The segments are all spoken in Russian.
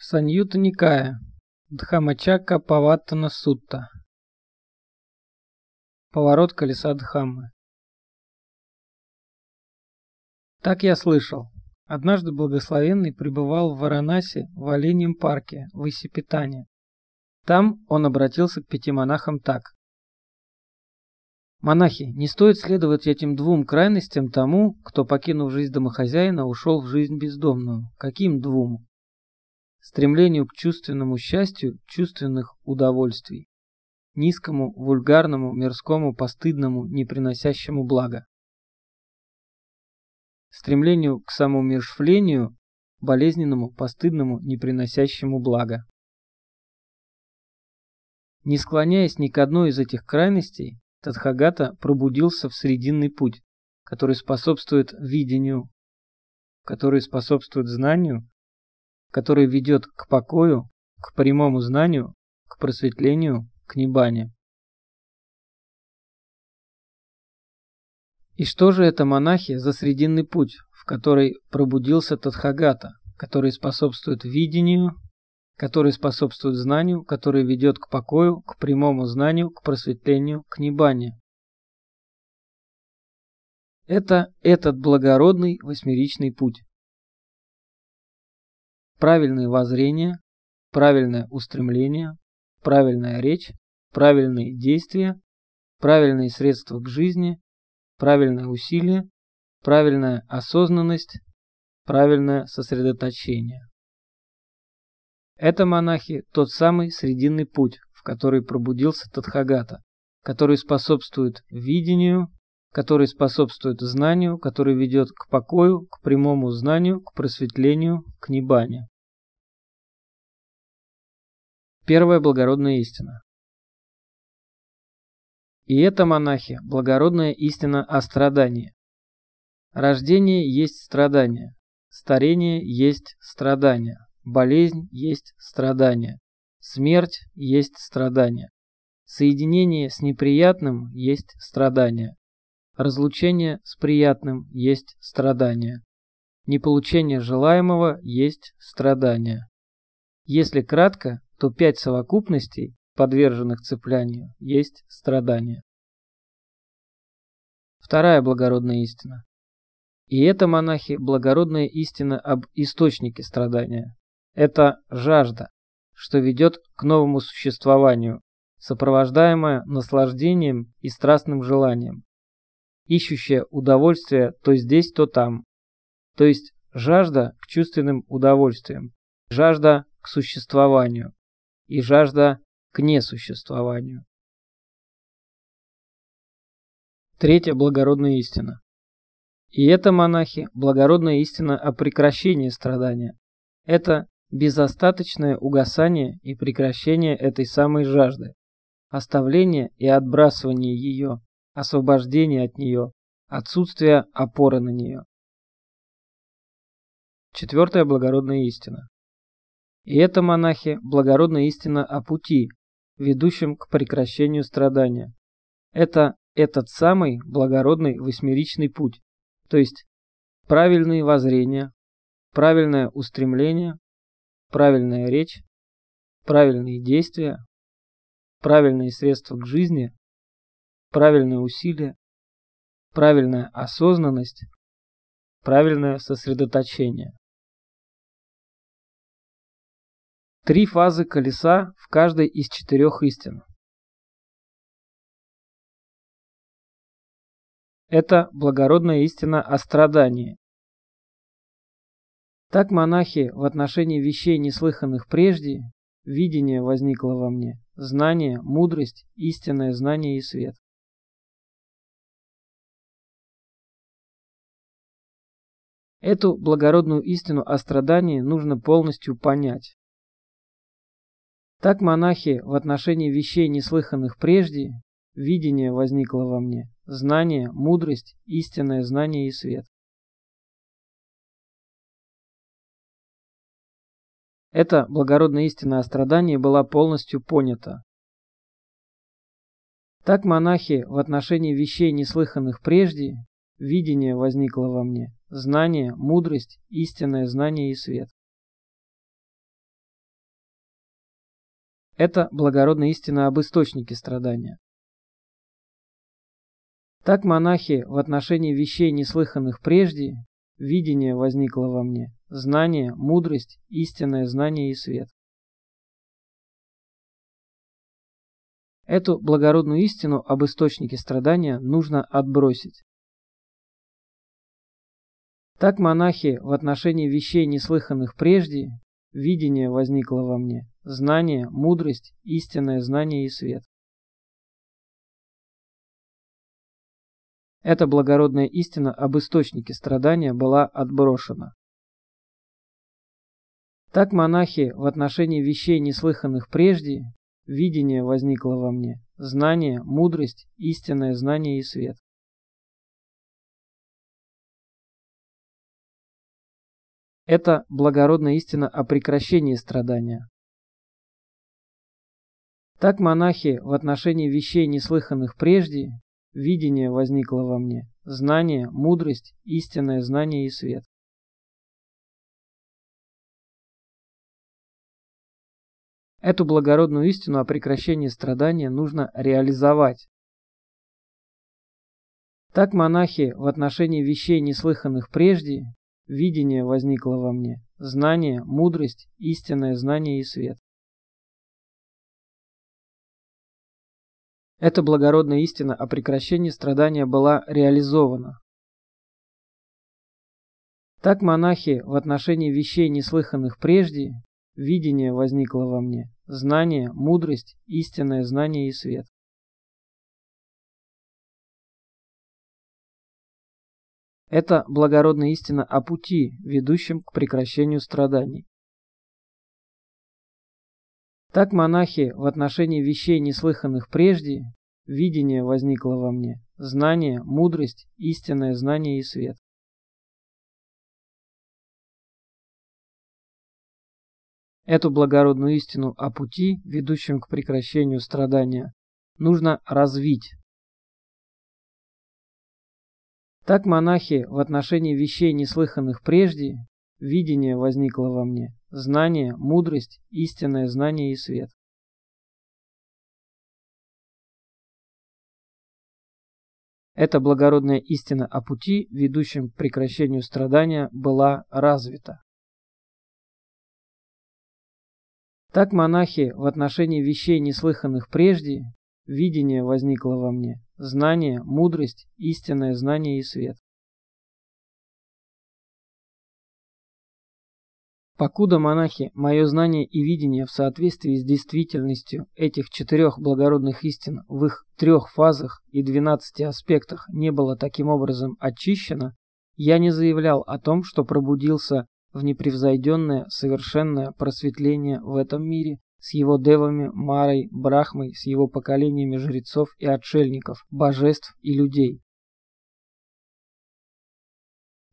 Саньюта Никая, Дхамачака Паваттана Сутта. Поворот колеса Дхаммы. Так я слышал. Однажды благословенный пребывал в Варанаси в Оленьем парке в Исипитане. Там он обратился к пяти монахам так. Монахи, не стоит следовать этим двум крайностям тому, кто, покинув жизнь домохозяина, ушел в жизнь бездомную. Каким двум? Стремлению к чувственному счастью чувственных удовольствий, низкому, вульгарному, мирскому, постыдному, не приносящему блага. Стремлению к самоумершвлению, болезненному, постыдному, не приносящему блага. Не склоняясь ни к одной из этих крайностей, Тадхагата пробудился в срединный путь, который способствует видению, который способствует знанию, который ведет к покою, к прямому знанию, к просветлению, к небане. И что же это, монахи, за срединный путь, в который пробудился Тадхагата, который способствует видению, который способствует знанию, который ведет к покою, к прямому знанию, к просветлению, к небане? Это этот благородный восьмеричный путь правильные воззрения, правильное устремление, правильная речь, правильные действия, правильные средства к жизни, правильное усилие, правильная осознанность, правильное сосредоточение. Это, монахи, тот самый срединный путь, в который пробудился Тадхагата, который способствует видению, который способствует знанию, который ведет к покою, к прямому знанию, к просветлению, к небане. Первая благородная истина. И это, монахи, благородная истина о страдании. Рождение есть страдание, старение есть страдание, болезнь есть страдание, смерть есть страдание, соединение с неприятным есть страдание, Разлучение с приятным есть страдание. Неполучение желаемого есть страдание. Если кратко, то пять совокупностей, подверженных цеплянию, есть страдание. Вторая благородная истина. И это, монахи, благородная истина об источнике страдания. Это жажда, что ведет к новому существованию, сопровождаемая наслаждением и страстным желанием ищущая удовольствие то здесь, то там. То есть жажда к чувственным удовольствиям, жажда к существованию и жажда к несуществованию. Третья благородная истина. И это, монахи, благородная истина о прекращении страдания. Это безостаточное угасание и прекращение этой самой жажды, оставление и отбрасывание ее, освобождение от нее, отсутствие опоры на нее. Четвертая благородная истина. И это, монахи, благородная истина о пути, ведущем к прекращению страдания. Это этот самый благородный восьмеричный путь, то есть правильные воззрения, правильное устремление, правильная речь, правильные действия, правильные средства к жизни, правильное усилие, правильная осознанность, правильное сосредоточение. Три фазы колеса в каждой из четырех истин. Это благородная истина о страдании. Так монахи в отношении вещей, неслыханных прежде, видение возникло во мне, знание, мудрость, истинное знание и свет. Эту благородную истину о страдании нужно полностью понять. Так монахи в отношении вещей, неслыханных прежде, видение возникло во мне, знание, мудрость, истинное знание и свет. Эта благородная истина о страдании была полностью понята. Так монахи в отношении вещей, неслыханных прежде, видение возникло во мне, знание, мудрость, истинное знание и свет. Это благородная истина об источнике страдания. Так монахи в отношении вещей, неслыханных прежде, видение возникло во мне, знание, мудрость, истинное знание и свет. Эту благородную истину об источнике страдания нужно отбросить. Так монахи в отношении вещей, неслыханных прежде, видение возникло во мне, знание, мудрость, истинное знание и свет. Эта благородная истина об источнике страдания была отброшена. Так монахи в отношении вещей, неслыханных прежде, видение возникло во мне, знание, мудрость, истинное знание и свет. Это благородная истина о прекращении страдания. Так монахи в отношении вещей, неслыханных прежде, видение возникло во мне, знание, мудрость, истинное знание и свет. Эту благородную истину о прекращении страдания нужно реализовать. Так монахи в отношении вещей, неслыханных прежде, Видение возникло во мне, знание, мудрость, истинное знание и свет. Эта благородная истина о прекращении страдания была реализована. Так монахи в отношении вещей, неслыханных прежде, видение возникло во мне, знание, мудрость, истинное знание и свет. Это благородная истина о пути, ведущем к прекращению страданий. Так монахи в отношении вещей, неслыханных прежде, видение возникло во мне, знание, мудрость, истинное знание и свет. Эту благородную истину о пути, ведущем к прекращению страдания, нужно развить, Так монахи в отношении вещей, неслыханных прежде, видение возникло во мне, знание, мудрость, истинное знание и свет. Эта благородная истина о пути, ведущем к прекращению страдания, была развита. Так монахи в отношении вещей, неслыханных прежде, видение возникло во мне, знание, мудрость, истинное знание и свет. Покуда монахи мое знание и видение в соответствии с действительностью этих четырех благородных истин в их трех фазах и двенадцати аспектах не было таким образом очищено, я не заявлял о том, что пробудился в непревзойденное совершенное просветление в этом мире с его девами, Марой, Брахмой, с его поколениями жрецов и отшельников, божеств и людей.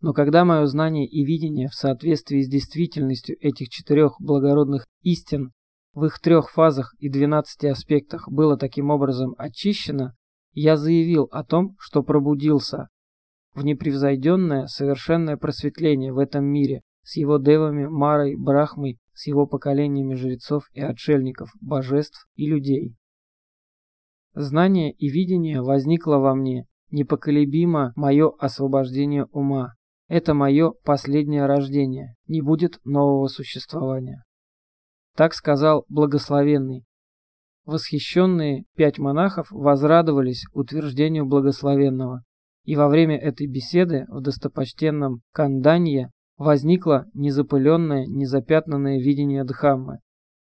Но когда мое знание и видение в соответствии с действительностью этих четырех благородных истин в их трех фазах и двенадцати аспектах было таким образом очищено, я заявил о том, что пробудился в непревзойденное совершенное просветление в этом мире с его девами, Марой, Брахмой, с его поколениями жрецов и отшельников, божеств и людей. Знание и видение возникло во мне, непоколебимо мое освобождение ума. Это мое последнее рождение, не будет нового существования. Так сказал благословенный. Восхищенные пять монахов возрадовались утверждению благословенного, и во время этой беседы в достопочтенном Канданье возникло незапыленное, незапятнанное видение Дхаммы.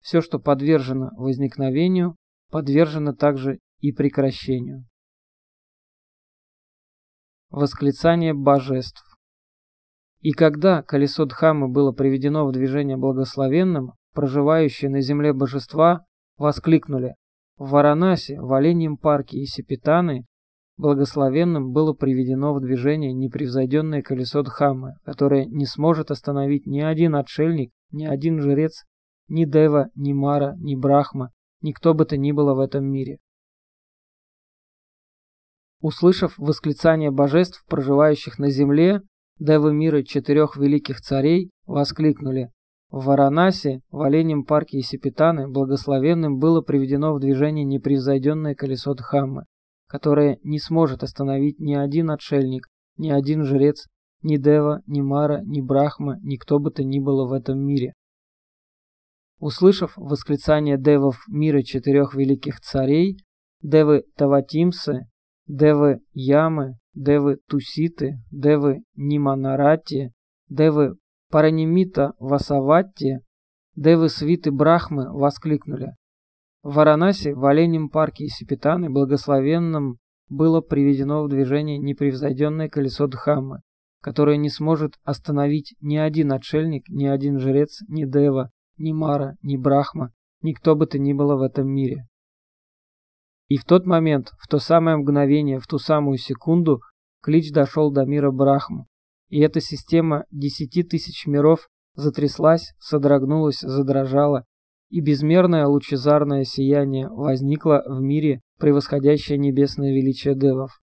Все, что подвержено возникновению, подвержено также и прекращению. Восклицание божеств. И когда колесо Дхаммы было приведено в движение благословенным, проживающие на земле божества воскликнули «В Варанасе, в Оленьем парке и Сепитаны Благословенным было приведено в движение непревзойденное колесо Дхаммы, которое не сможет остановить ни один отшельник, ни один жрец, ни Дева, ни Мара, ни Брахма, ни кто бы то ни было в этом мире. Услышав восклицание божеств, проживающих на земле, Девы мира четырех великих царей воскликнули В Варанаси, в Оленем парке и Сепитаны благословенным было приведено в движение непревзойденное колесо Дхаммы, которое не сможет остановить ни один отшельник, ни один жрец, ни Дева, ни Мара, ни Брахма, ни кто бы то ни было в этом мире. Услышав восклицание девов мира четырех великих царей, девы Таватимсы, девы Ямы, девы Туситы, девы Ниманарати, девы Паранимита Васаватти, девы свиты Брахмы воскликнули. В Варанаси, в Оленем парке и благословенным было приведено в движение непревзойденное колесо Дхаммы, которое не сможет остановить ни один отшельник, ни один жрец, ни Дева, ни Мара, ни Брахма, ни кто бы то ни было в этом мире. И в тот момент, в то самое мгновение, в ту самую секунду, клич дошел до мира Брахму, и эта система десяти тысяч миров затряслась, содрогнулась, задрожала, и безмерное лучезарное сияние возникло в мире, превосходящее небесное величие девов.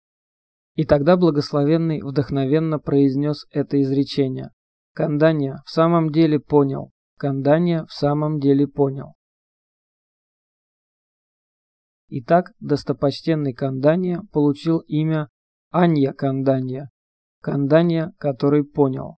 И тогда благословенный вдохновенно произнес это изречение. Кандания в самом деле понял, Кандания в самом деле понял. Итак, достопочтенный Кандания получил имя Анья Кандания, Кандания, который понял.